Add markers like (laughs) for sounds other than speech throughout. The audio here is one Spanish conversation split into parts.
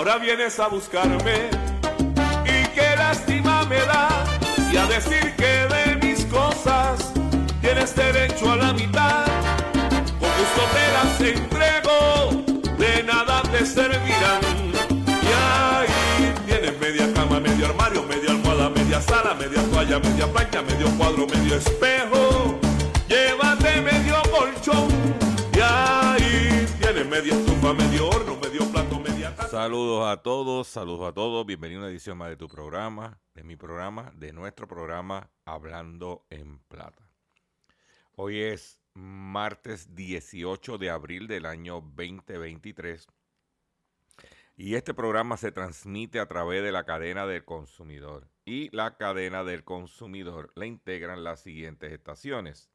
Ahora vienes a buscarme y qué lástima me da y a decir que de mis cosas tienes derecho a la mitad. Con gusto te las entrego, de nada te servirán. Y ahí tienes media cama, medio armario, media almohada, media sala, media toalla, media plancha, medio cuadro, medio espejo llévate medio colchón y ahí tiene media estufa, medio. Saludos a todos, saludos a todos, bienvenido a una edición más de tu programa, de mi programa, de nuestro programa Hablando en Plata. Hoy es martes 18 de abril del año 2023 y este programa se transmite a través de la cadena del consumidor y la cadena del consumidor le integran las siguientes estaciones.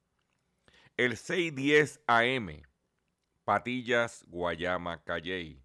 El 610 AM, Patillas, Guayama, Calley.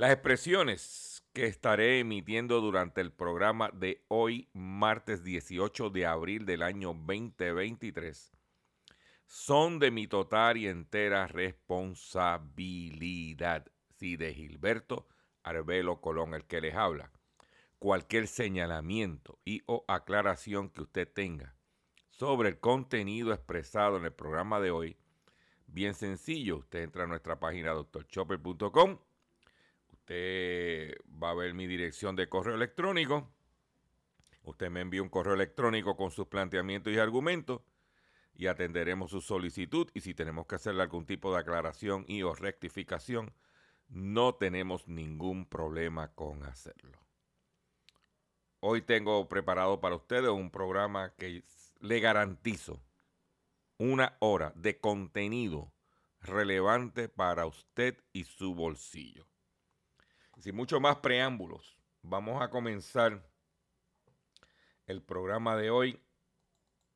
Las expresiones que estaré emitiendo durante el programa de hoy, martes 18 de abril del año 2023, son de mi total y entera responsabilidad. Si de Gilberto Arbelo Colón, el que les habla, cualquier señalamiento y o aclaración que usted tenga sobre el contenido expresado en el programa de hoy, bien sencillo, usted entra a nuestra página doctorchopper.com, usted va a ver mi dirección de correo electrónico, usted me envía un correo electrónico con sus planteamientos y argumentos y atenderemos su solicitud y si tenemos que hacerle algún tipo de aclaración y o rectificación, no tenemos ningún problema con hacerlo. Hoy tengo preparado para ustedes un programa que le garantizo una hora de contenido relevante para usted y su bolsillo. Sin mucho más preámbulos, vamos a comenzar el programa de hoy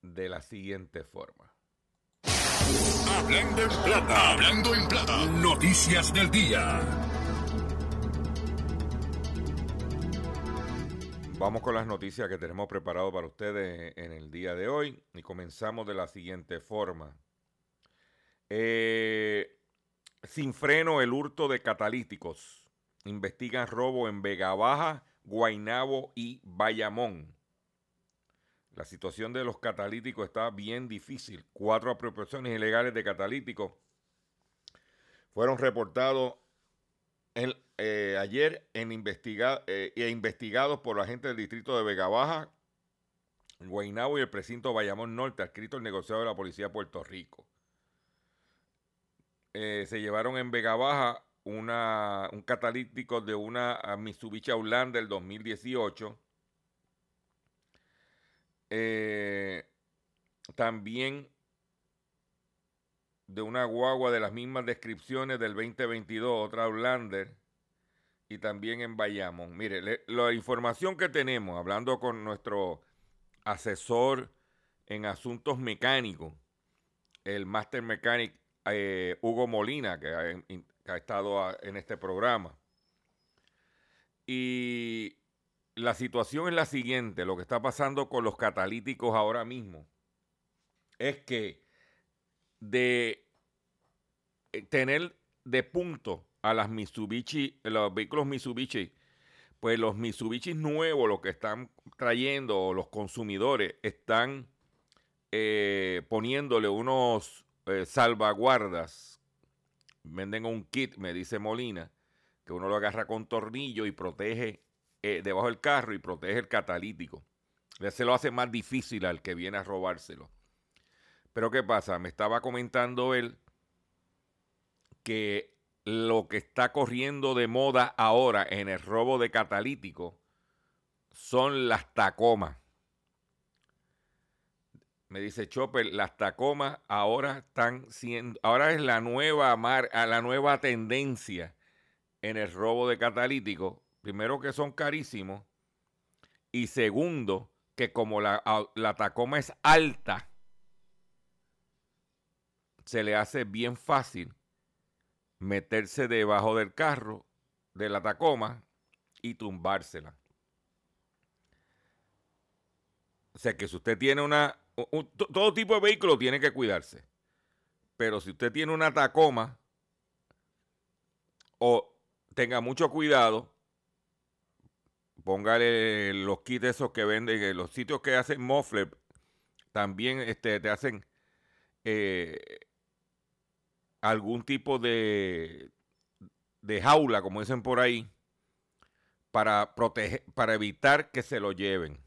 de la siguiente forma. Hablando en plata, hablando en plata, noticias del día. Vamos con las noticias que tenemos preparado para ustedes en el día de hoy y comenzamos de la siguiente forma. Eh, sin freno el hurto de catalíticos. Investigan robo en Vega Baja, Guainabo y Bayamón. La situación de los catalíticos está bien difícil. Cuatro apropiaciones ilegales de catalíticos fueron reportados eh, ayer en eh, e investigados por la gente del distrito de Vega Baja, Guaynabo y el precinto Bayamón Norte, adscrito el negociado de la Policía de Puerto Rico. Eh, se llevaron en Vega Baja una, un catalítico de una Mitsubishi Outlander del 2018. también de una guagua de las mismas descripciones del 2022, otra Outlander y también en Bayamón. Mire, la información que tenemos, hablando con nuestro asesor en asuntos mecánicos, el Master Mechanic eh, Hugo Molina, que ha, estado en este programa. Y la situación es la siguiente, lo que está pasando con los catalíticos ahora mismo es que de eh, tener de punto a las Mitsubishi, los vehículos Mitsubishi, pues los Mitsubishi nuevos, los que están trayendo los consumidores, están eh, poniéndole unos eh, salvaguardas. Venden un kit, me dice Molina, que uno lo agarra con tornillo y protege eh, debajo del carro y protege el catalítico. Se lo hace más difícil al que viene a robárselo. Pero ¿qué pasa? Me estaba comentando él que lo que está corriendo de moda ahora en el robo de catalítico son las tacomas. Me dice Chopper, las tacomas ahora están siendo, ahora es la nueva mar, la nueva tendencia en el robo de catalítico. Primero que son carísimos y segundo que como la, la tacoma es alta, se le hace bien fácil meterse debajo del carro de la Tacoma y tumbársela. O sea que si usted tiene una... todo tipo de vehículo tiene que cuidarse. Pero si usted tiene una Tacoma o tenga mucho cuidado, póngale los kits esos que venden, los sitios que hacen muffler, también este, te hacen eh, algún tipo de, de jaula, como dicen por ahí, para proteger, para evitar que se lo lleven.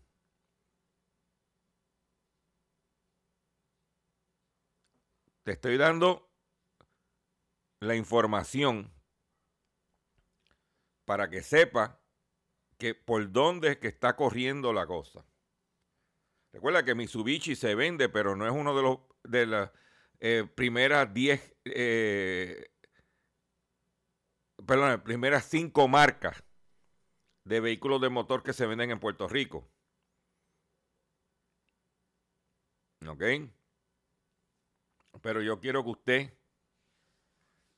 Te estoy dando la información para que sepa que por dónde es que está corriendo la cosa. Recuerda que Mitsubishi se vende, pero no es uno de los de las eh, primeras 10, eh, perdón, primeras 5 marcas de vehículos de motor que se venden en Puerto Rico. ¿Ok? Pero yo quiero que usted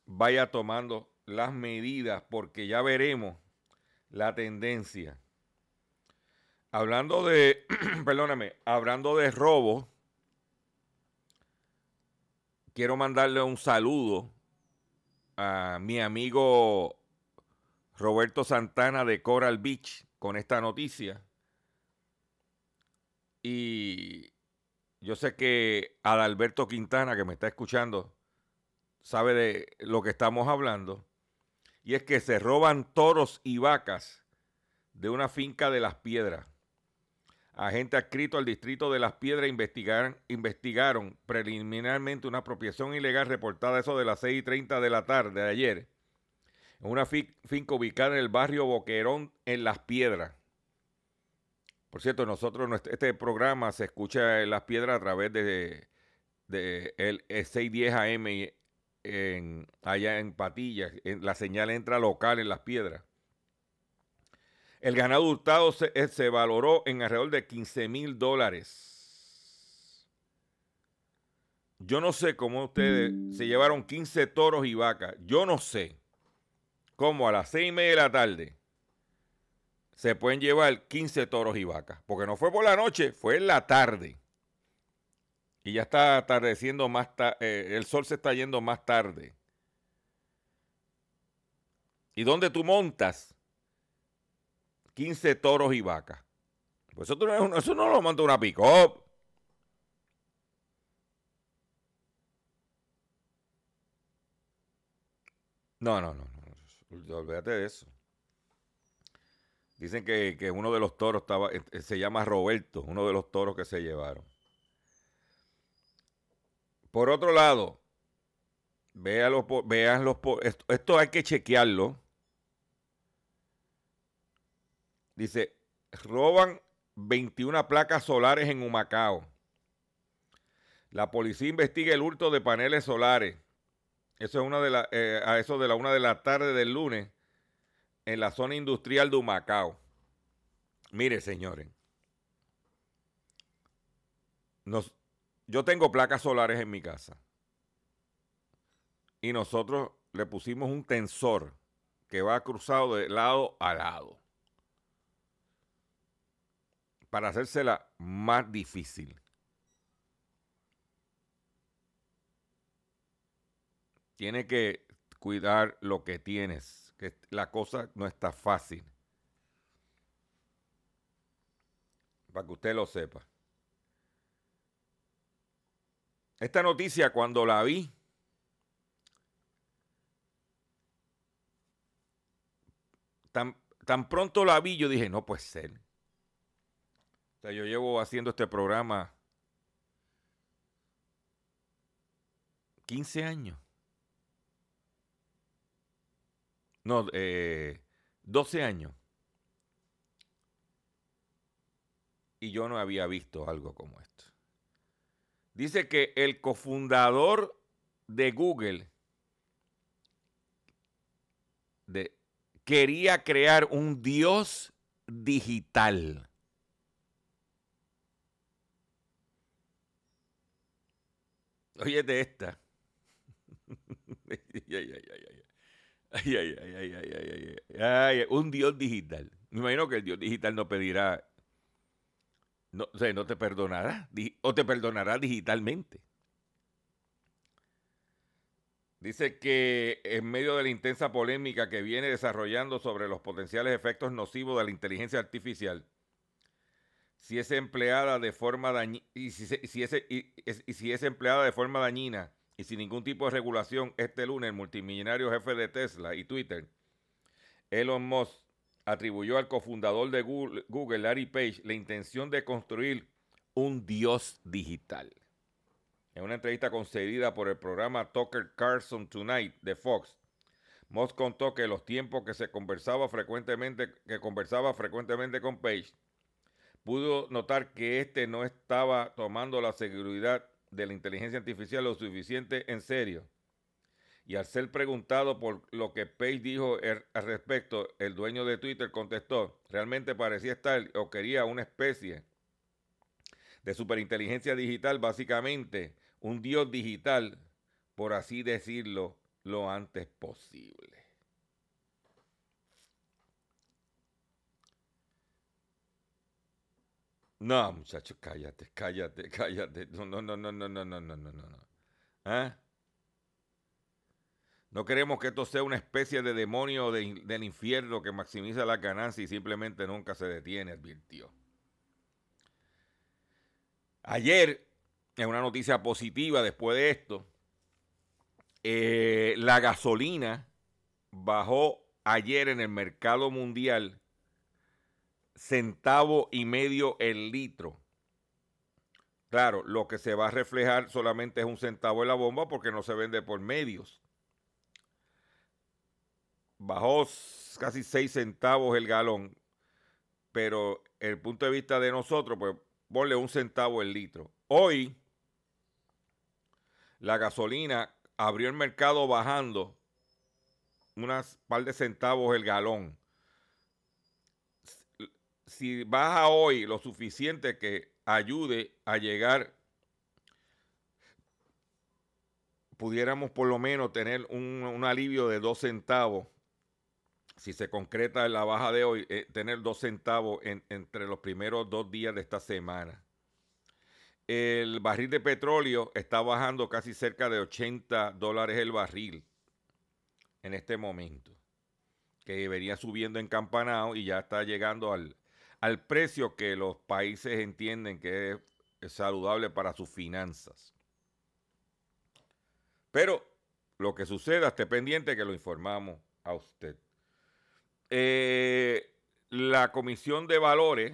vaya tomando las medidas porque ya veremos la tendencia. Hablando de, (clears throat) perdóname, hablando de robo, quiero mandarle un saludo a mi amigo Roberto Santana de Coral Beach con esta noticia. Y yo sé que Adalberto Quintana, que me está escuchando, sabe de lo que estamos hablando. Y es que se roban toros y vacas de una finca de las piedras. Agentes adscritos al distrito de Las Piedras investigaron, investigaron preliminarmente una apropiación ilegal reportada eso de las 6 y 30 de la tarde de ayer en una finca ubicada en el barrio Boquerón en Las Piedras. Por cierto, nosotros, este programa se escucha en Las Piedras a través de, el 610 AM en, allá en Patillas. la señal entra local en Las Piedras. El ganado hurtado eh, se, valoró en alrededor de 15 mil dólares. Yo no sé cómo ustedes se llevaron 15 toros y vacas. Yo no sé cómo a las seis y media de la tarde se pueden llevar 15 toros y vacas. Porque no fue por la noche, fue en la tarde. Y ya está atardeciendo más tarde. Eh, el sol se está yendo más tarde. ¿Y dónde tú montas? 15 toros y vacas. Pues eso, no, eso no lo manda una pick No, no, no, no. Olvídate de eso. Dicen que, que uno de los toros estaba, eh, eh, se llama Roberto, uno de los toros que se llevaron. Por otro lado, vean los, los esto, esto hay que chequearlo. Dice, roban 21 placas solares en Humacao. La policía investiga el hurto de paneles solares. Eso es una de la, eh, a eso de la una de la tarde del lunes en la zona industrial de Humacao. Mire, señores. Nos, yo tengo placas solares en mi casa. Y nosotros le pusimos un tensor que va cruzado de lado a lado. Para hacérsela más difícil. Tiene que cuidar lo que tienes que la cosa no está fácil. Para que usted lo sepa. Esta noticia cuando la vi, tan, tan pronto la vi, yo dije, no puede ser. O sea, yo llevo haciendo este programa 15 años. No, eh, 12 años. Y yo no había visto algo como esto. Dice que el cofundador de Google de, quería crear un dios digital. Oye, de esta. (laughs) ay, ay, ay, ay, ay, un Dios digital. Me imagino que el Dios digital no pedirá, no, o sea, no te perdonará, o te perdonará digitalmente. Dice que en medio de la intensa polémica que viene desarrollando sobre los potenciales efectos nocivos de la inteligencia artificial, si es empleada de forma dañina, y si, y si es empleada de forma dañina y sin ningún tipo de regulación, este lunes el multimillonario jefe de Tesla y Twitter, Elon Musk, atribuyó al cofundador de Google, Larry Page, la intención de construir un dios digital. En una entrevista concedida por el programa Tucker Carlson Tonight de Fox, Musk contó que los tiempos que se conversaba frecuentemente, que conversaba frecuentemente con Page, pudo notar que éste no estaba tomando la seguridad de la inteligencia artificial lo suficiente en serio. Y al ser preguntado por lo que Page dijo er, al respecto, el dueño de Twitter contestó, realmente parecía estar o quería una especie de superinteligencia digital, básicamente un dios digital, por así decirlo, lo antes posible. No, muchachos, cállate, cállate, (laughs) cállate. No, no, no, no, no, no, no, no, no, no. No queremos que esto sea una especie de demonio del infierno que maximiza la ganancia y simplemente nunca se detiene, advirtió. Ayer, en una noticia positiva después de esto, eh, la gasolina bajó ayer en el mercado mundial centavo y medio el litro. Claro, lo que se va a reflejar solamente es un centavo en la bomba porque no se vende por medios. Bajó casi 6 centavos el galón, pero el punto de vista de nosotros, pues ponle un centavo el litro. Hoy, la gasolina abrió el mercado bajando unas par de centavos el galón si baja hoy lo suficiente que ayude a llegar, pudiéramos por lo menos tener un, alivio de dos centavos, si se concreta la baja de hoy, eh, tener dos centavos entre los primeros dos días de esta semana. El barril de petróleo está bajando casi cerca de 80 dólares el barril en este momento, que venía subiendo en campanado y ya está llegando al, al precio que los países entienden que es saludable para sus finanzas. Pero lo que suceda, esté pendiente que lo informamos a usted. Eh, la Comisión de Valores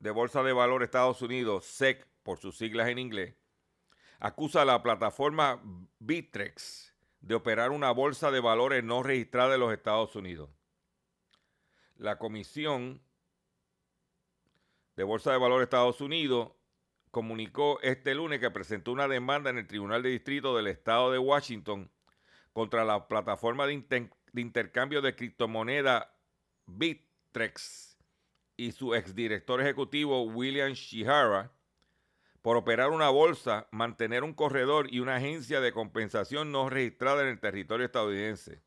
de Bolsa de Valores Estados Unidos, SEC por sus siglas en inglés, acusa a la plataforma Bitrex de operar una bolsa de valores no registrada en los Estados Unidos. La Comisión de Bolsa de Valores Estados Unidos comunicó este lunes que presentó una demanda en el Tribunal de Distrito del Estado de Washington contra la plataforma de, intercambio de criptomonedas Bitrex y su exdirector ejecutivo William Shihara por operar una bolsa, mantener un corredor y una agencia de compensación no registrada en el territorio estadounidense.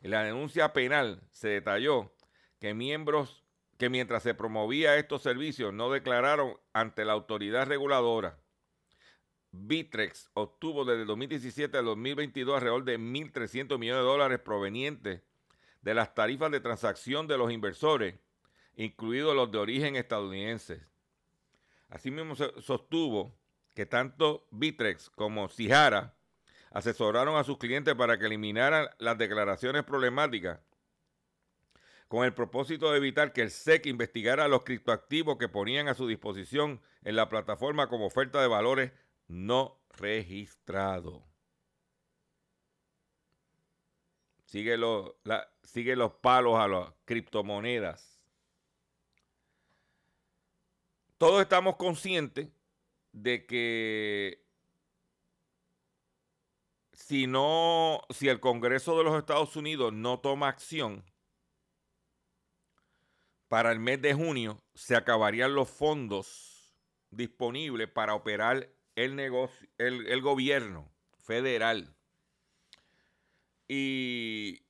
En la denuncia penal se detalló que miembros que mientras se promovía estos servicios no declararon ante la autoridad reguladora. Bitrex obtuvo desde 2017 al 2022 alrededor de 1.300 millones de dólares provenientes de las tarifas de transacción de los inversores, incluidos los de origen estadounidense. Asimismo, sostuvo que tanto Bitrex como Sihara asesoraron a sus clientes para que eliminaran las declaraciones problemáticas con el propósito de evitar que el SEC investigara los criptoactivos que ponían a su disposición en la plataforma como oferta de valores no registrado. Sigue, sigue los palos a las criptomonedas. Todos estamos conscientes de que si no, si el Congreso de los Estados Unidos no toma acción, para el mes de junio se acabarían los fondos disponibles para operar el gobierno federal. Y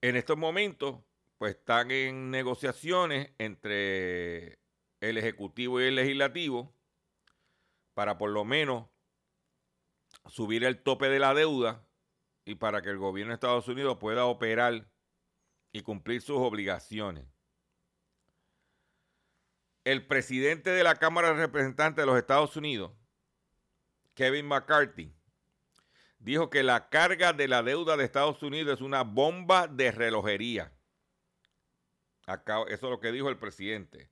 en estos momentos, pues están en negociaciones entre el Ejecutivo y el Legislativo para por lo menos subir el tope de la deuda y para que el gobierno de Estados Unidos pueda operar y cumplir sus obligaciones el presidente de la Cámara de Representantes de los Estados Unidos, Kevin McCarthy, dijo que la carga de la deuda de Estados Unidos es una bomba de relojería. eso es lo que dijo el presidente.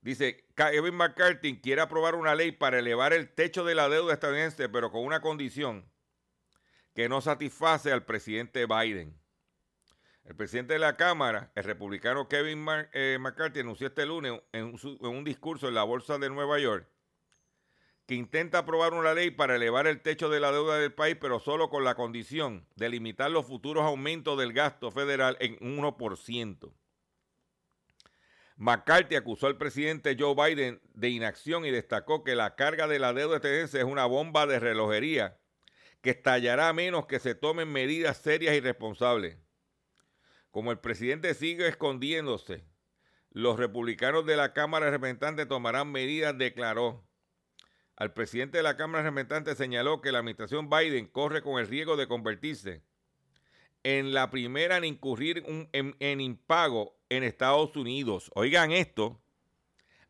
Dice, Kevin McCarthy quiere aprobar una ley para elevar el techo de la deuda estadounidense, pero con una condición que no satisface al presidente Biden. El presidente de la Cámara, el republicano Kevin eh, McCarthy, anunció este lunes en, un discurso en la Bolsa de Nueva York que intenta aprobar una ley para elevar el techo de la deuda del país, pero solo con la condición de limitar los futuros aumentos del gasto federal en 1%. McCarthy acusó al presidente Joe Biden de inacción y destacó que la carga de la deuda estadounidense es una bomba de relojería que estallará a menos que se tomen medidas serias y responsables. Como el presidente sigue escondiéndose, los republicanos de la Cámara de Representantes tomarán medidas, declaró. Al presidente de la Cámara de Representantes señaló que la administración Biden corre con el riesgo de convertirse en la primera en incurrir en, impago en Estados Unidos. Oigan esto.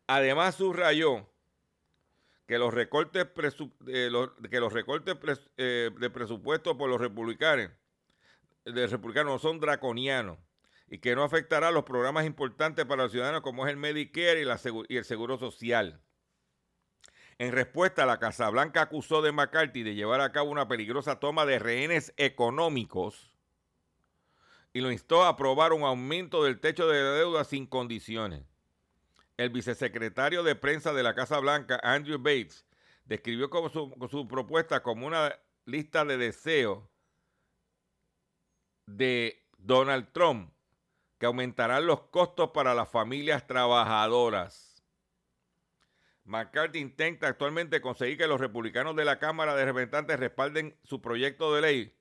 Además subrayó que los recortes, eh, eh, de presupuesto por los republicanos de republicanos son draconianos y que no afectará los programas importantes para los ciudadanos como es el Medicare y, la, y el Seguro Social. En respuesta, la Casa Blanca acusó de McCarthy de llevar a cabo una peligrosa toma de rehenes económicos y lo instó a aprobar un aumento del techo de deuda sin condiciones. El vicesecretario de prensa de la Casa Blanca, Andrew Bates, describió como su, su propuesta como una lista de deseos de Donald Trump que aumentarán los costos para las familias trabajadoras. McCarthy intenta actualmente conseguir que los republicanos de la Cámara de Representantes respalden su proyecto de ley,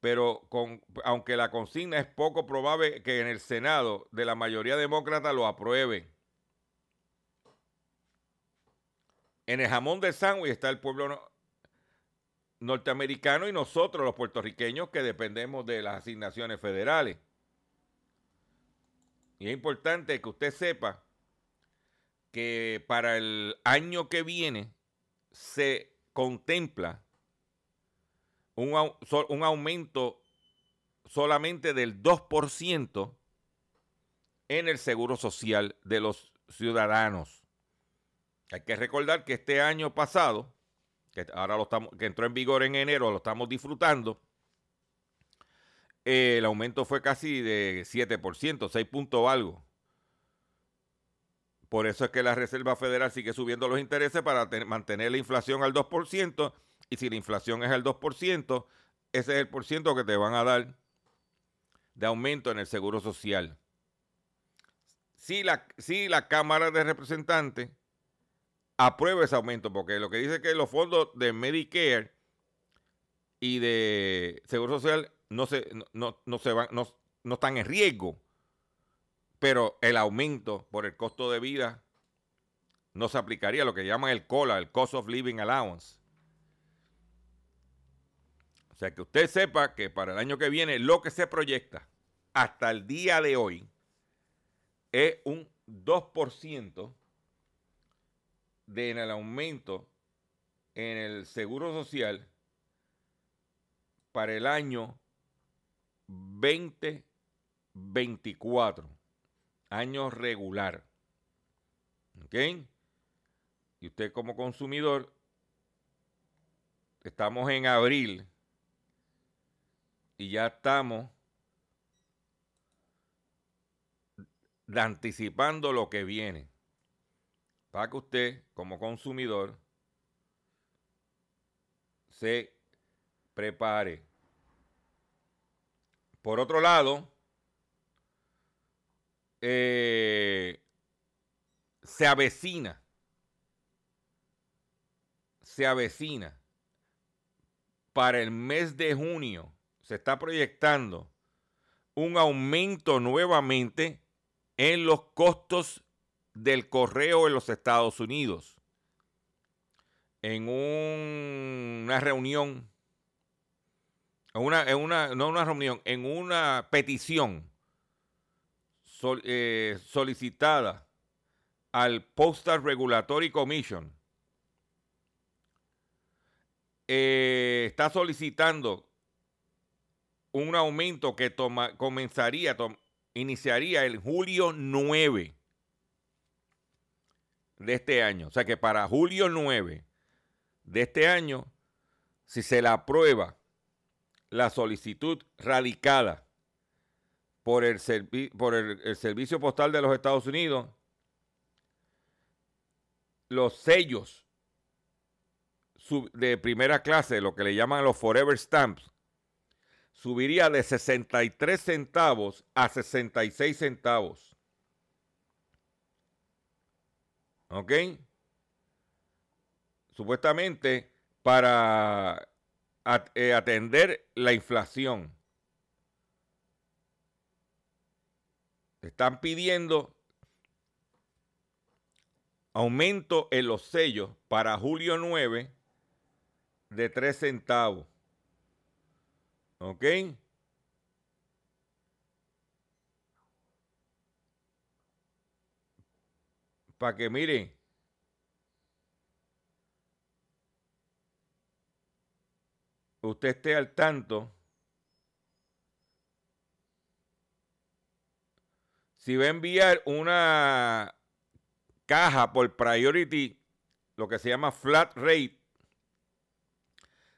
pero con, aunque la consigna es poco probable que en el Senado de la mayoría demócrata lo apruebe. En el jamón de sándwich está el pueblo norteamericano y nosotros los puertorriqueños que dependemos de las asignaciones federales. Y es importante que usted sepa que para el año que viene se contempla un, un aumento solamente del 2% en el seguro social de los ciudadanos. Hay que recordar que este año pasado, que ahora lo estamos, que entró en vigor en enero, lo estamos disfrutando, el aumento fue casi de 7%, 6 puntos algo. Por eso es que la Reserva Federal sigue subiendo los intereses para mantener la inflación al 2%. Y si la inflación es al 2%, ese es el por ciento que te van a dar de aumento en el seguro social. Si la, si la Cámara de Representantes aprueba ese aumento, porque lo que dice es que los fondos de Medicare y de Seguro Social no se, no, no se van, no, no están en riesgo pero el aumento por el costo de vida no se aplicaría, lo que llaman el COLA, el Cost of Living Allowance. O sea, que usted sepa que para el año que viene lo que se proyecta hasta el día de hoy es un 2% de en el aumento en el seguro social para el año 2024 año regular. ¿Ok? Y usted como consumidor, estamos en abril y ya estamos anticipando lo que viene. Para que usted como consumidor se prepare. Por otro lado, eh, se avecina, se avecina para el mes de junio, se está proyectando un aumento nuevamente en los costos del correo en los Estados Unidos. En una reunión, en una, en una, no una reunión, en una petición eh, solicitada al Postal Regulatory Commission eh, está solicitando un aumento que comenzaría, iniciaría el julio 9 de este año. O sea que para julio 9 de este año, si se la aprueba la solicitud radicada por el, por el, Servicio Postal de los Estados Unidos, los sellos de primera clase, lo que le llaman los Forever Stamps, subiría de 63 centavos a 66 centavos. ¿Ok? Supuestamente para eh, atender la inflación. Están pidiendo aumento en los sellos para julio 9 de 3 centavos. ¿Ok? Para que miren. Usted esté al tanto si va a enviar una caja por priority, lo que se llama flat rate,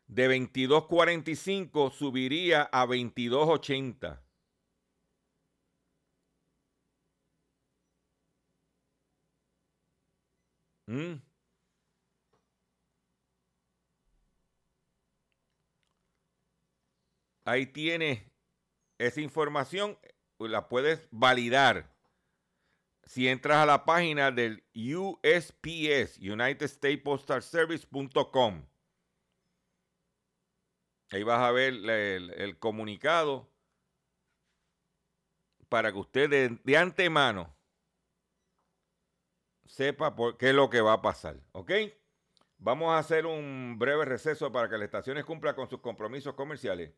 de 22.45 subiría a 22.80. ¿Mm? Ahí tiene esa información la puedes validar si entras a la página del USPS, United States Postal Service.com. Ahí vas a ver el, comunicado para que usted de, antemano sepa por qué es lo que va a pasar. ¿Ok? Vamos a hacer un breve receso para que las estaciones cumplan con sus compromisos comerciales.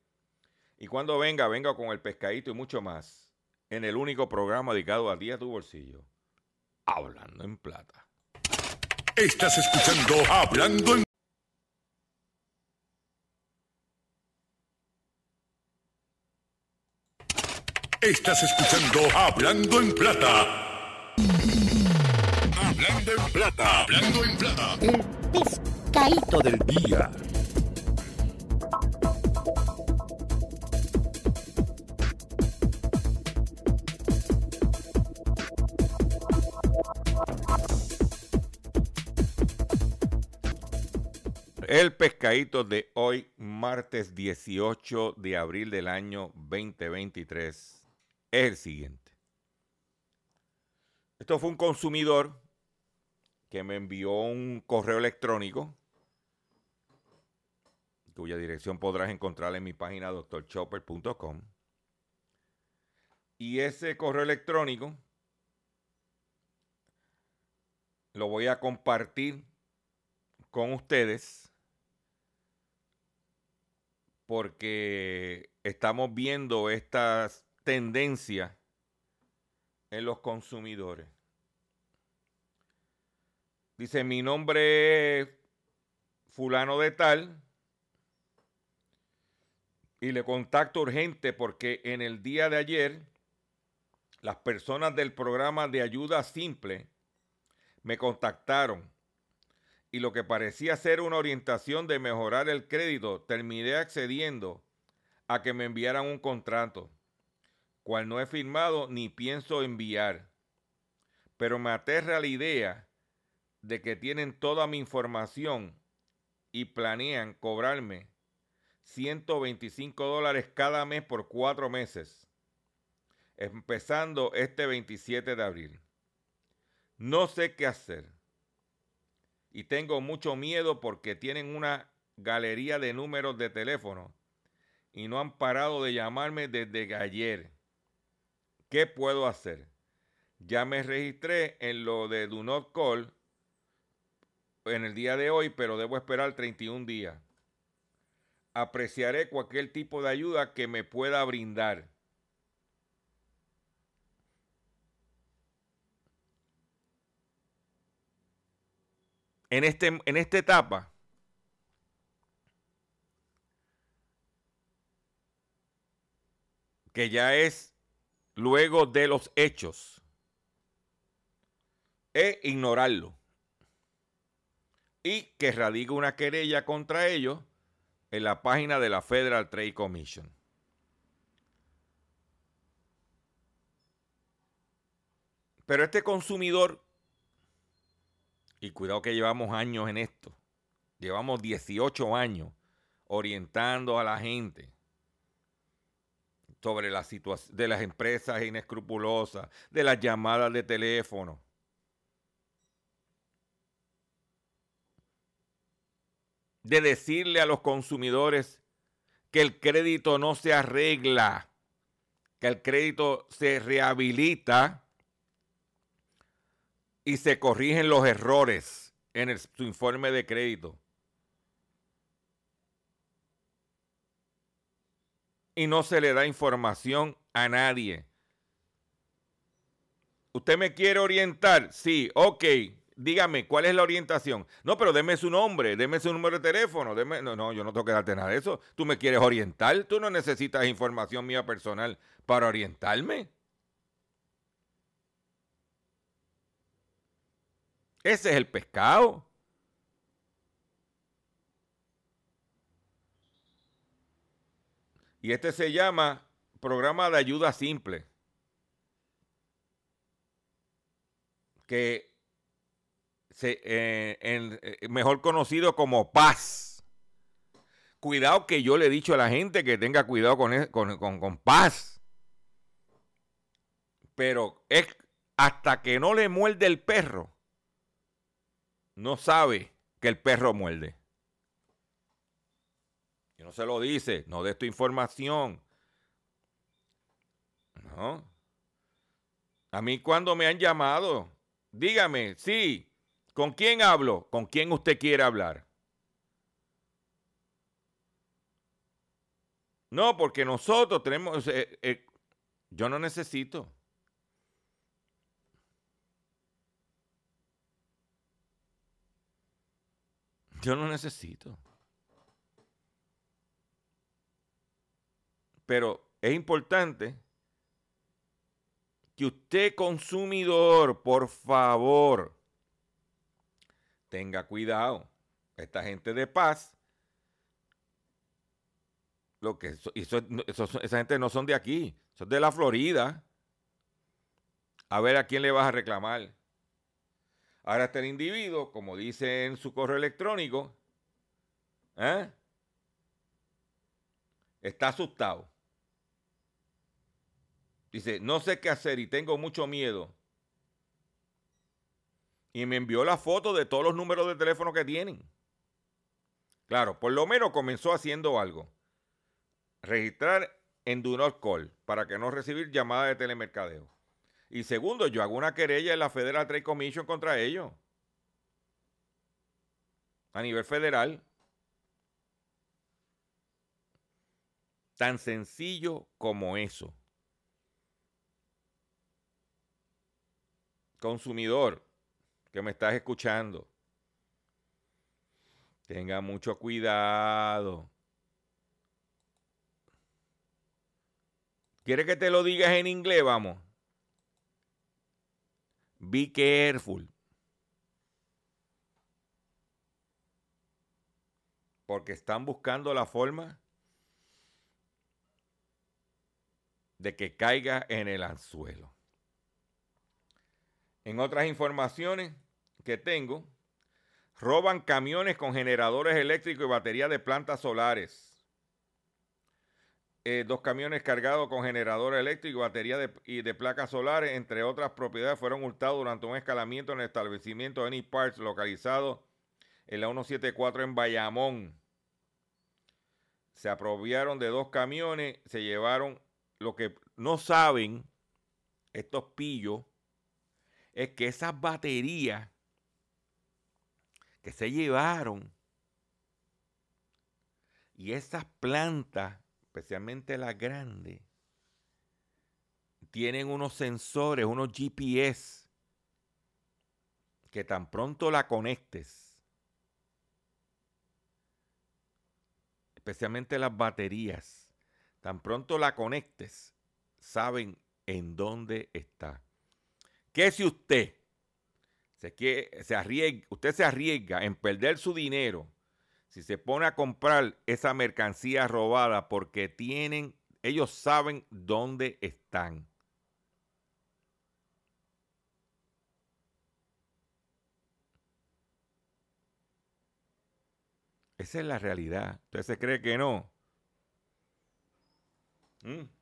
Y cuando venga, venga con el pescadito y mucho más en el único programa dedicado a día tu bolsillo. Hablando en plata. Estás escuchando Hablando Estás escuchando Hablando en Plata. Hablando en Plata. Hablando en Plata. El pescadito del día. El pescadito de hoy, martes 18 de abril del año 2023, es el siguiente. Esto fue un consumidor que me envió un correo electrónico cuya dirección podrás encontrar en mi página doctorchopper.com. Y ese correo electrónico lo voy a compartir con ustedes porque estamos viendo estas tendencias en los consumidores. Dice, mi nombre es fulano de tal y le contacto urgente porque en el día de ayer las personas del programa de ayuda simple me contactaron y lo que parecía ser una orientación de mejorar el crédito, terminé accediendo a que me enviaran un contrato, cual no he firmado ni pienso enviar. Pero me aterra la idea de que tienen toda mi información y planean cobrarme 125 dólares cada mes por cuatro meses, empezando este 27 de abril. No sé qué hacer y tengo mucho miedo porque tienen una galería de números de teléfono y no han parado de llamarme desde ayer. ¿Qué puedo hacer? Ya me registré en lo de Do Not Call en el día de hoy, pero debo esperar 31 días. Apreciaré cualquier tipo de ayuda que me pueda brindar. en, este, en esta etapa, que ya es luego de los hechos, es ignorarlo y que radique una querella contra ellos en la página de la Federal Trade Commission. Pero este consumidor y cuidado que llevamos años en esto. Llevamos 18 años orientando a la gente sobre la situación de las empresas inescrupulosas, de las llamadas de teléfono. De decirle a los consumidores que el crédito no se arregla, que el crédito se rehabilita y se corrigen los errores en su informe de crédito. Y no se le da información a nadie. ¿Usted me quiere orientar? Sí, ok. Dígame, ¿cuál es la orientación? No, pero deme su nombre, deme su número de teléfono. Deme... No, no, yo no tengo que darte nada de eso. ¿Tú me quieres orientar? ¿Tú no necesitas información mía personal para orientarme? Ese es el pescado. Y este se llama Programa de Ayuda Simple. Que se, eh, eh, mejor conocido como paz. Cuidado que yo le he dicho a la gente que tenga cuidado con, e, con, con paz. Pero es hasta que no le muerde el perro no sabe que el perro muerde. Y no se lo dice, no de tu información. No. A mí cuando me han llamado, dígame, sí, ¿con quién hablo? ¿Con quién usted quiere hablar? No, porque nosotros tenemos, eh, eh, yo no necesito. Yo no necesito. Pero es importante que usted consumidor, por favor, tenga cuidado. Esta gente de paz, lo que esa gente no son de aquí, son de la Florida. A ver a quién le vas a reclamar. Ahora está el individuo, como dice en su correo electrónico, ¿eh? está asustado. Dice, no sé qué hacer y tengo mucho miedo. Y me envió la foto de todos los números de teléfono que tienen. Claro, por lo menos comenzó haciendo algo. Registrar en Do Call para que no recibir llamadas de telemercadeo. Y segundo, yo hago una querella en la Federal Trade Commission contra ellos. A nivel federal. Tan sencillo como eso. consumidor que me estás escuchando, tenga mucho cuidado. ¿Quieres que te lo digas en inglés? Vamos. Be careful. Porque están buscando la forma de que caiga en el anzuelo. En otras informaciones que tengo, roban camiones con generadores eléctricos y baterías de plantas solares. Eh, dos camiones cargados con generadores eléctricos y baterías de, y de placas solares, entre otras propiedades, fueron hurtados durante un escalamiento en el establecimiento Any Parts, localizado en la 174 en Bayamón. Se apropiaron de dos camiones, se llevaron lo que no saben estos pillos es que esas baterías que se llevaron. Y esas plantas, especialmente las grandes, tienen unos sensores, unos GPS, que tan pronto la conectes, especialmente las baterías, tan pronto la conectes, saben en dónde está. Que si usted se, se arriesga, usted se arriesga en perder su dinero si se pone a comprar esa mercancía robada porque tienen, ellos saben dónde están. Esa es la realidad. ¿Usted se cree que no? ¿Mm?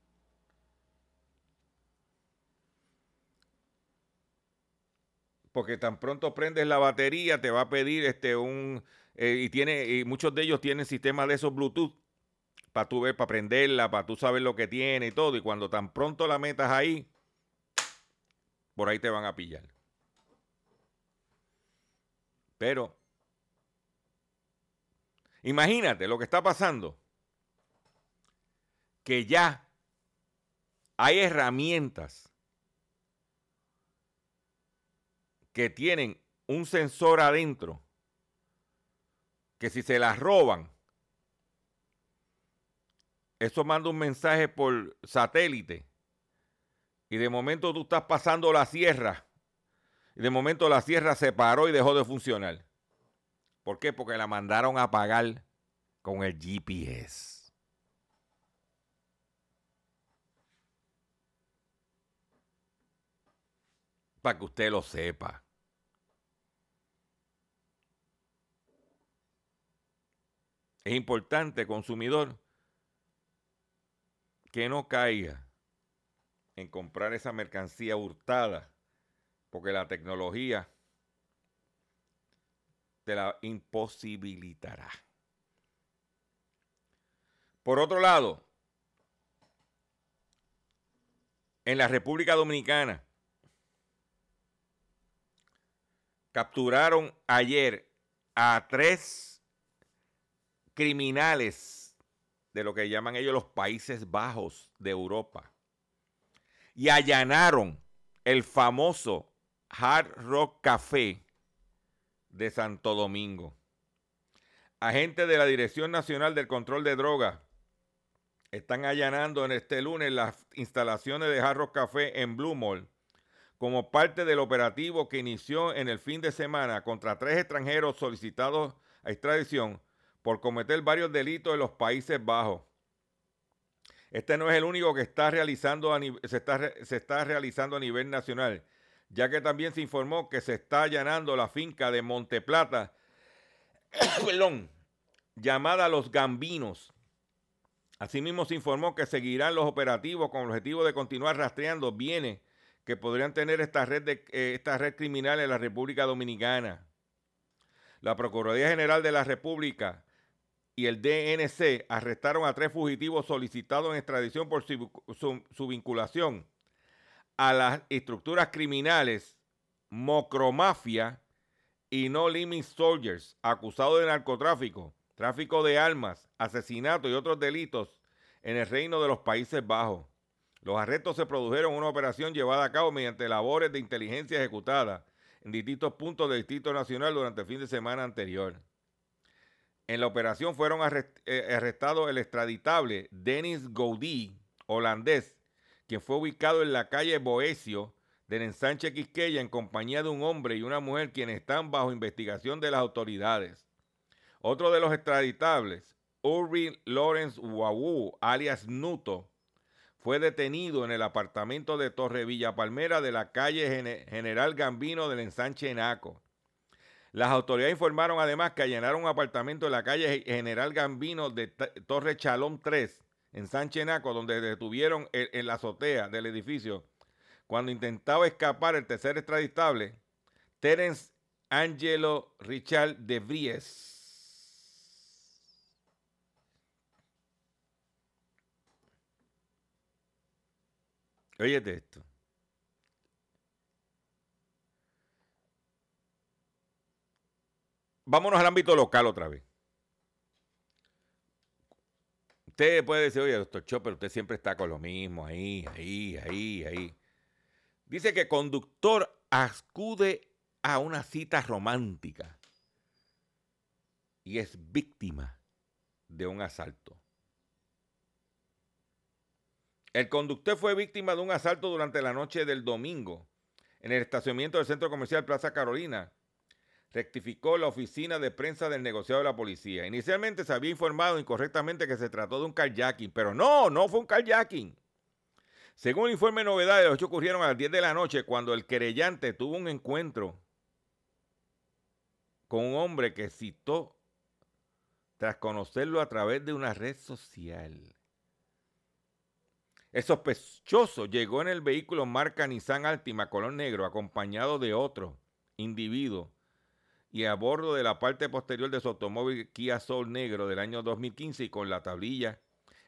Porque tan pronto prendes la batería te va a pedir este un eh, y tiene y muchos de ellos tienen sistemas de esos Bluetooth para tú ver para prenderla, para tú saber lo que tiene y todo y cuando tan pronto la metas ahí por ahí te van a pillar. Pero imagínate lo que está pasando que ya hay herramientas que tienen un sensor adentro, que si se las roban, eso manda un mensaje por satélite. Y de momento tú estás pasando la sierra. Y de momento la sierra se paró y dejó de funcionar. ¿Por qué? Porque la mandaron a pagar con el GPS. Para que usted lo sepa. Es importante, consumidor, que no caiga en comprar esa mercancía hurtada, porque la tecnología te la imposibilitará. Por otro lado, en la República Dominicana capturaron ayer a tres criminales de lo que llaman ellos los Países Bajos de Europa y allanaron el famoso Hard Rock Café de Santo Domingo. Agentes de la Dirección Nacional del Control de Drogas están allanando en este lunes las instalaciones de Jarro Café en Blue Mall como parte del operativo que inició en el fin de semana contra tres extranjeros solicitados a extradición por cometer varios delitos en los Países Bajos. Este no es el único que está realizando se, está, se está realizando a nivel nacional, ya que también se informó que se está allanando la finca de Monteplata, (coughs) llamada Los Gambinos, Asimismo, se informó que seguirán los operativos con el objetivo de continuar rastreando bienes que podrían tener esta red, de, eh, esta red criminal en la República Dominicana. La Procuraduría General de la República y el DNC arrestaron a tres fugitivos solicitados en extradición por su, vinculación a las estructuras criminales Mocromafia y No Limit Soldiers, acusados de narcotráfico tráfico de armas, asesinato y otros delitos en el reino de los Países Bajos. Los arrestos se produjeron en una operación llevada a cabo mediante labores de inteligencia ejecutada en distintos puntos del Distrito Nacional durante el fin de semana anterior. En la operación fueron eh, arrestados el extraditable Denis Gaudí, holandés, quien fue ubicado en la calle Boesio del ensanche Quisqueya en compañía de un hombre y una mujer quienes están bajo investigación de las autoridades. Otro de los extraditables, Uri Lawrence Wawu, alias Nuto, fue detenido en el apartamento de Torre Villa Palmera de la calle General Gambino del ensanche Naco. Las autoridades informaron además que allanaron un apartamento en la calle General Gambino de Torre Chalón 3, en Sánchez Naco, donde detuvieron en la azotea del edificio cuando intentaba escapar el tercer extraditable, Terence Angelo Richard de Vries. Óyete esto. Vámonos al ámbito local otra vez. Usted puede decir, oye, doctor Chopper, usted siempre está con lo mismo, ahí, ahí, ahí, ahí. Dice que conductor acude a una cita romántica y es víctima de un asalto. El conductor fue víctima de un asalto durante la noche del domingo en el estacionamiento del centro comercial Plaza Carolina. Rectificó la oficina de prensa del negociado de la policía. Inicialmente se había informado incorrectamente que se trató de un carjacking, pero no, no fue un carjacking. Según el informe de novedades, los hechos ocurrieron a las 10 de la noche cuando el querellante tuvo un encuentro con un hombre que citó tras conocerlo a través de una red social. El sospechoso llegó en el vehículo marca Nissan Altima color negro acompañado de otro individuo y a bordo de la parte posterior de su automóvil Kia Soul negro del año 2015 y con la tablilla.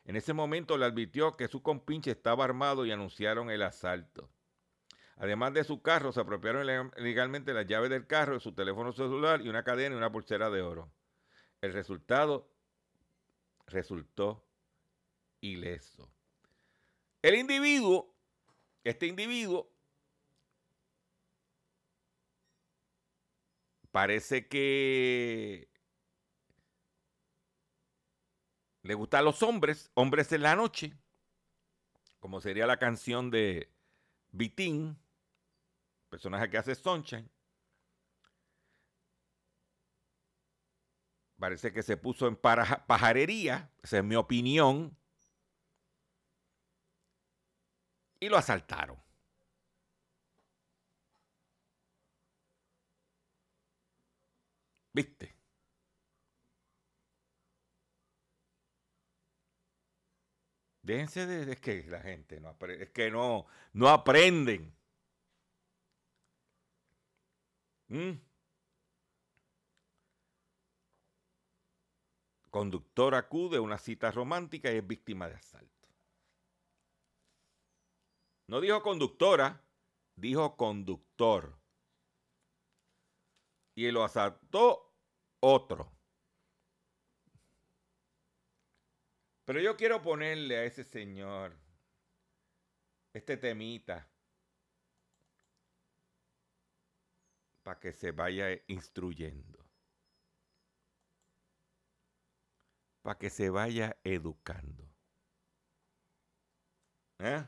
En ese momento le advirtió que su compinche estaba armado y anunciaron el asalto. Además de su carro, se apropiaron legalmente las llaves del carro, su teléfono celular y una cadena y una pulsera de oro. El resultado resultó ileso. El individuo, este individuo, parece que le gustan los hombres, hombres en la noche, como sería la canción de Vitín, personaje que hace Sunshine. Parece que se puso en pajarería, esa es mi opinión. y lo asaltaron. ¿Viste? Déjense de, es que la gente no es que no, no aprenden. ¿Mm? Conductor acude a una cita romántica y es víctima de asalto. No dijo conductora, dijo conductor. Y lo asaltó otro. Pero yo quiero ponerle a ese señor este temita para que se vaya instruyendo. Para que se vaya educando. ¿Eh?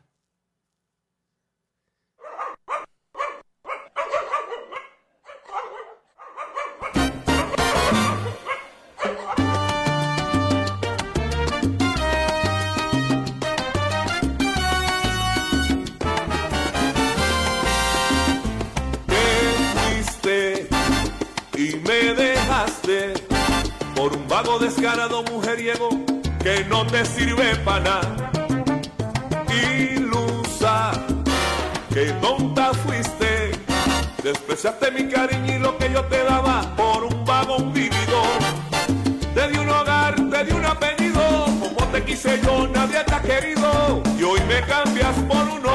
Y me dejaste por un vago descarado mujeriego que no te sirve para nada. Ilusa, que tonta fuiste, despreciaste mi cariño y lo que yo te daba por un vago vividor. Te di un hogar, te di un apellido, como te quise yo, nadie te ha querido, y hoy me cambias por un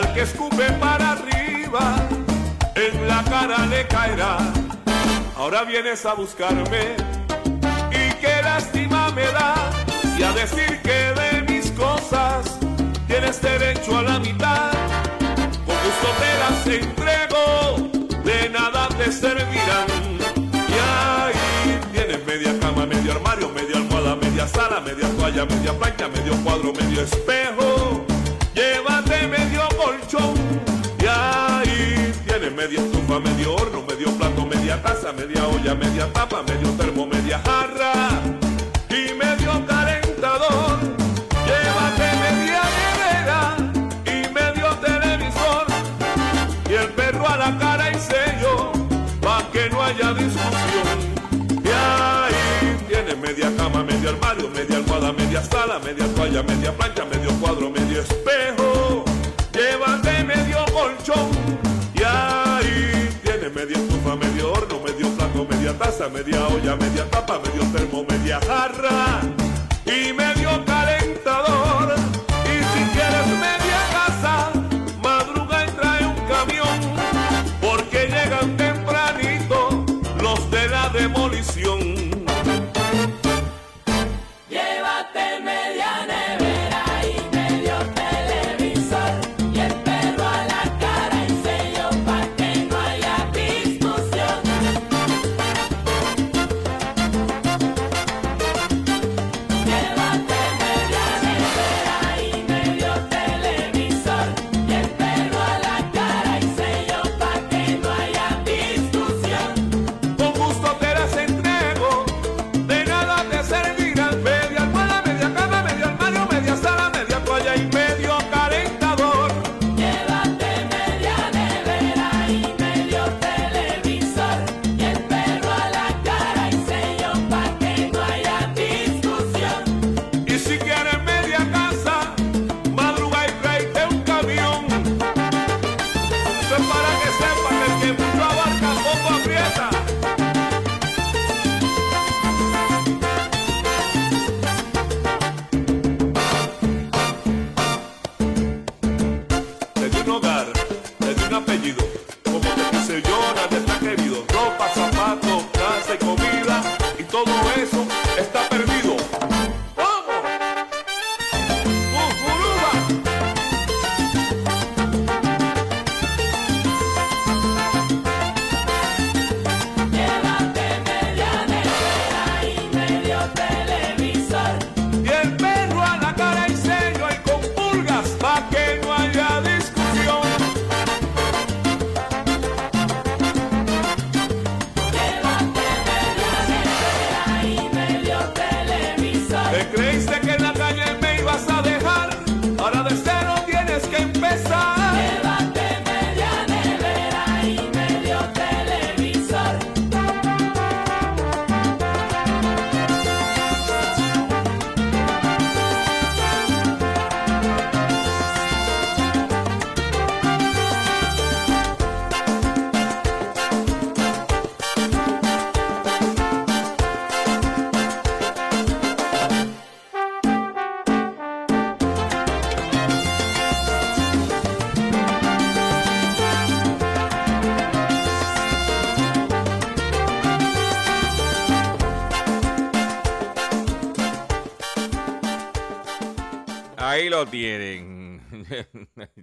al que escupe para arriba, en la cara le caerá. Ahora vienes a buscarme y qué lástima me da y a decir que de mis cosas tienes derecho a la mitad. Con gusto te las entrego, de nada te servirán. Y ahí tienes media cama, medio armario, media almohada, media sala, media toalla, media plancha, medio cuadro, medio espejo. Llévate y ahí tienes media estufa, medio horno, medio plato, media taza, media olla, media tapa, medio termo, media jarra y medio calentador. Llévate media nevera y medio televisor y el perro a la cara y sello pa' que no haya discusión. Y ahí tienes media cama, medio armario, media almohada, media sala, media toalla, media plancha, medio cuadro, medio y ahí tienes media estufa, medio horno, medio plato, media taza, media olla, media tapa, medio termo, media jarra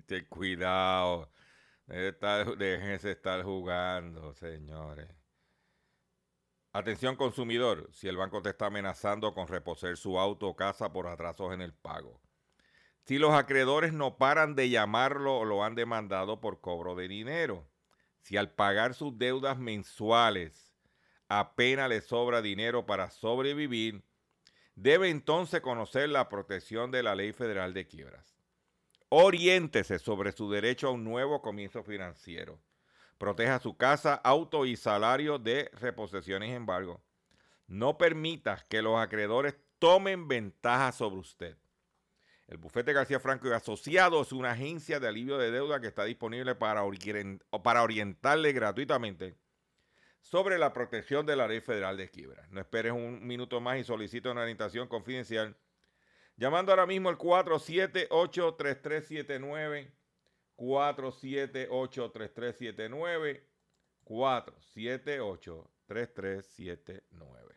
Ten cuidado. Deje estar- Déjense estar jugando, señores. Atención consumidor, si el banco te está amenazando con reposer su auto o casa por atrasos en el pago. Si los acreedores no paran de llamarlo o lo han demandado por cobro de dinero. Si al pagar sus deudas mensuales apenas le sobra dinero para sobrevivir, debe entonces conocer la protección de la Ley Federal de Quiebras. Oriéntese sobre su derecho a un nuevo comienzo financiero. Proteja su casa, auto y salario de reposiciones y embargo. No permita que los acreedores tomen ventaja sobre usted. El bufete García Franco y Asociados es una agencia de alivio de deuda que está disponible para, para orientarle gratuitamente sobre la protección de la ley federal de quiebra. No esperes un minuto más y solicita una orientación confidencial llamando ahora mismo al 478-3379, 478-3379, 478-3379.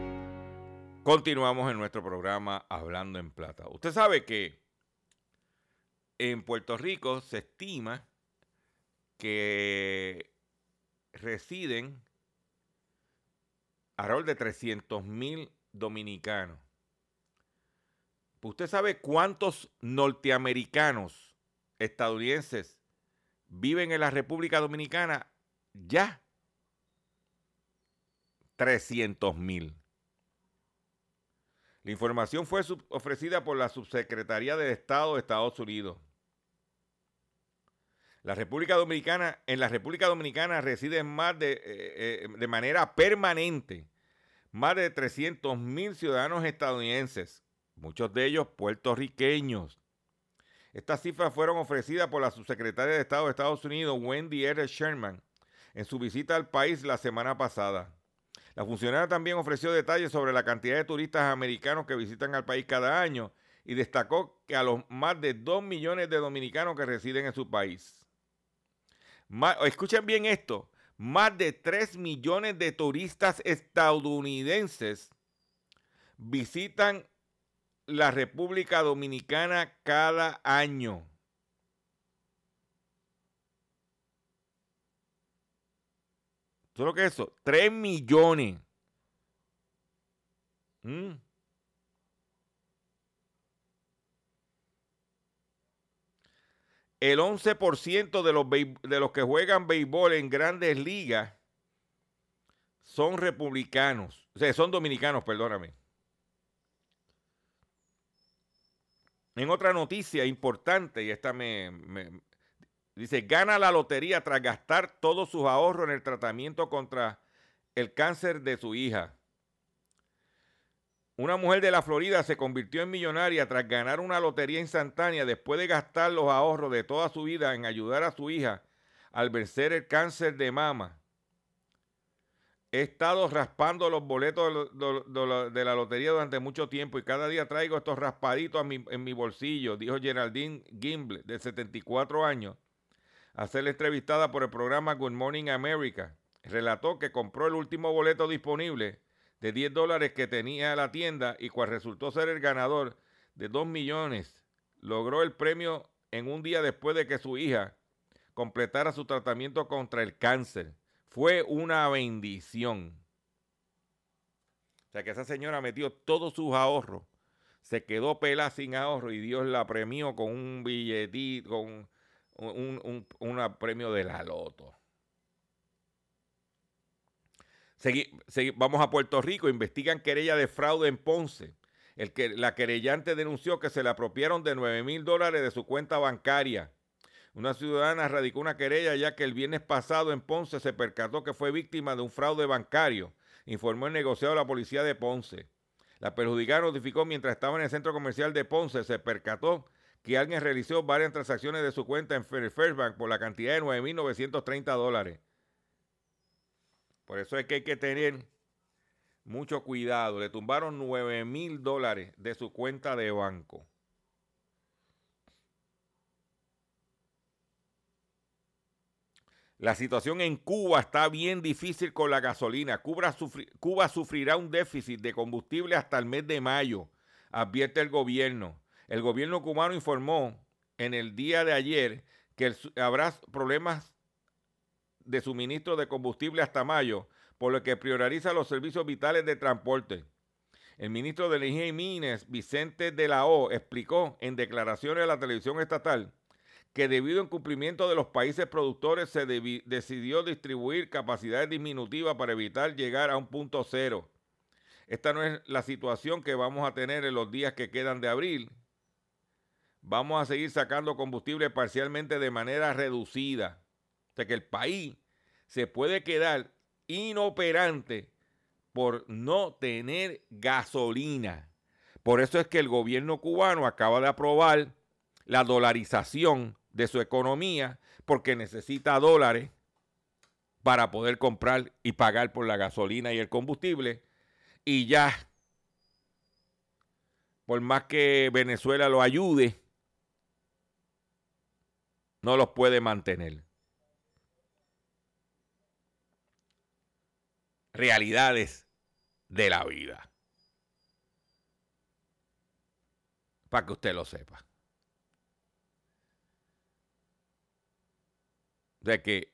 Continuamos en nuestro programa Hablando en Plata. Usted sabe que en Puerto Rico se estima que residen alrededor de 300 mil dominicanos. ¿Usted sabe cuántos norteamericanos estadounidenses viven en la República Dominicana? Ya. 300 mil. La información fue ofrecida por la Subsecretaría de Estado de Estados Unidos. La República Dominicana, en la República Dominicana residen más de, eh, eh, de manera permanente más de 300 mil ciudadanos estadounidenses, muchos de ellos puertorriqueños. Estas cifras fueron ofrecidas por la subsecretaria de Estado de Estados Unidos, Wendy R. Sherman, en su visita al país la semana pasada. La funcionaria también ofreció detalles sobre la cantidad de turistas americanos que visitan al país cada año y destacó que a los más de 2 millones de dominicanos que residen en su país. escuchen bien esto, más de 3 millones de turistas estadounidenses visitan la República Dominicana cada año. Solo que eso, 3 millones. Mm. El 11% de los, de los que juegan béisbol en grandes ligas son republicanos. O sea, son dominicanos, perdóname. En otra noticia importante, y esta me, Dice, gana la lotería tras gastar todos sus ahorros en el tratamiento contra el cáncer de su hija. Una mujer de la Florida se convirtió en millonaria tras ganar una lotería instantánea después de gastar los ahorros de toda su vida en ayudar a su hija al vencer el cáncer de mama. He estado raspando los boletos de la lotería durante mucho tiempo y cada día traigo estos raspaditos en mi bolsillo, dijo Geraldine Gimble, de 74 años a ser entrevistada por el programa Good Morning America. Relató que compró el último boleto disponible de 10 dólares que tenía la tienda y cual resultó ser el ganador de 2 millones. Logró el premio en un día después de que su hija completara su tratamiento contra el cáncer. Fue una bendición. O sea que esa señora metió todos sus ahorros, se quedó pelada sin ahorro y Dios la premió con un billetito, con un, premio de la loto. vamos a Puerto Rico, investigan querella de fraude en Ponce. El que, la querellante denunció que se le apropiaron de 9 mil dólares de su cuenta bancaria. Una ciudadana radicó una querella ya que el viernes pasado en Ponce se percató que fue víctima de un fraude bancario, informó el negociado de la policía de Ponce. La perjudicada notificó mientras estaba en el centro comercial de Ponce, se percató que alguien realizó varias transacciones de su cuenta en First Bank por la cantidad de 9.930 dólares. Por eso es que hay que tener Mucho cuidado, le tumbaron 9 mil dólares de su cuenta de banco. La situación en Cuba está bien difícil con la gasolina. Cuba, Cuba sufrirá un déficit de combustible hasta el mes de mayo, advierte el gobierno. El gobierno cubano informó en el día de ayer que habrá problemas de suministro de combustible hasta mayo, por lo que prioriza los servicios vitales de transporte. El ministro de Energía y Minas, Vicente de la O, explicó en declaraciones a la televisión estatal que debido al cumplimiento de los países productores se decidió distribuir capacidades disminutivas para evitar llegar a un punto cero. Esta no es la situación que vamos a tener en los días que quedan de abril. Vamos a seguir sacando combustible parcialmente de manera reducida. O sea que el país se puede quedar inoperante por no tener gasolina. Por eso es que el gobierno cubano acaba de aprobar la dolarización de su economía porque necesita dólares para poder comprar y pagar por la gasolina y el combustible. Y ya, por más que Venezuela lo ayude, no los puede mantener. Realidades de la vida. Para que usted lo sepa. De que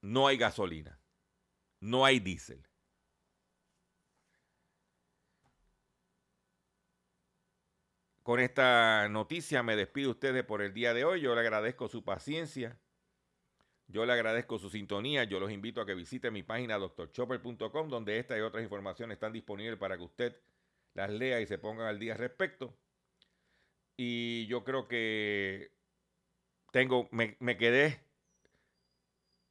no hay gasolina, no hay diésel. Con esta noticia me despido de ustedes por el día de hoy. Yo le agradezco su paciencia. Yo le agradezco su sintonía. Yo los invito a que visiten mi página doctorchopper.com, donde esta y otras informaciones están disponibles para que usted las lea y se ponga al día al respecto. Y yo creo que tengo, me, me quedé,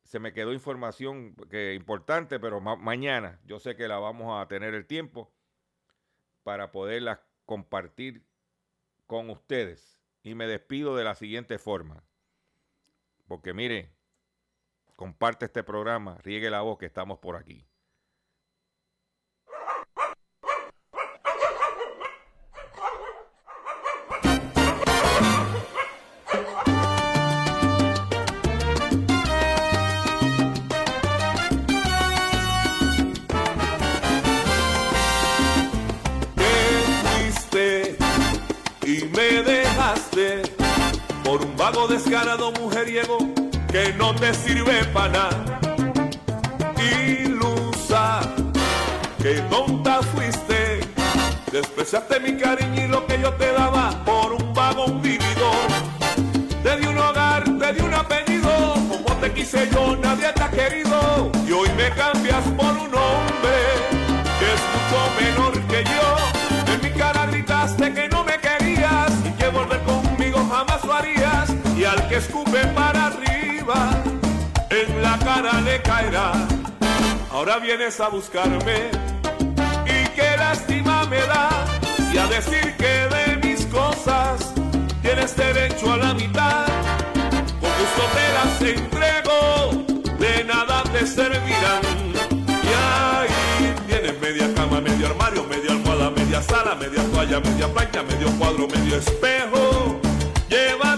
se me quedó información que importante, pero ma- mañana yo sé que la vamos a tener el tiempo para poderla compartir con ustedes. Y me despido de la siguiente forma. Porque mire, comparte este programa, riegue la voz que estamos por aquí. Vago descarado mujeriego que no te sirve para nada. Ilusa, que tonta fuiste, despreciaste mi cariño y lo que yo te daba por un vago vividor. Te di un hogar, te di un apellido, como te quise yo, nadie te ha querido. Y hoy me cambias por un hombre que es mucho menor escupe para arriba, en la cara le caerá. Ahora vienes a buscarme y qué lástima me da y a decir que de mis cosas tienes derecho a la mitad. Con gusto te las entrego, de nada te servirán. Y ahí tienes media cama, medio armario, media almohada, media sala, media toalla, media plancha, medio cuadro, medio espejo. Lleva